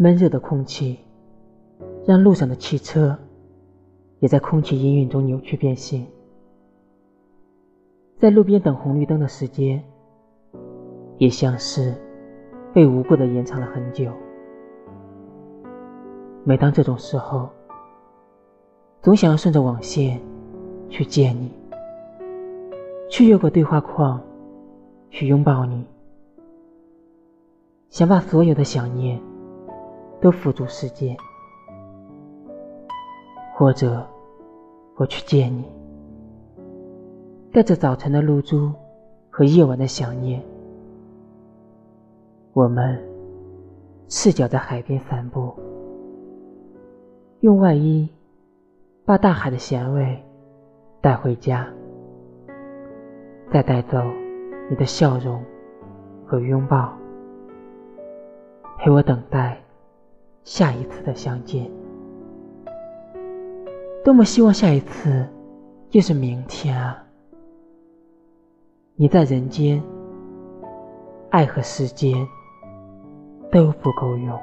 闷热的空气，让路上的汽车也在空气氤氲中扭曲变形。在路边等红绿灯的时间，也像是被无故的延长了很久。每当这种时候，总想要顺着网线去见你，去越过对话框，去拥抱你，想把所有的想念都付诸实践，或者我去见你。带着早晨的露珠和夜晚的想念，我们赤脚在海边散步，用外衣把大海的咸味带回家，再带走你的笑容和拥抱，陪我等待下一次的相见。多么希望下一次就是明天啊！你在人间，爱和时间都不够用。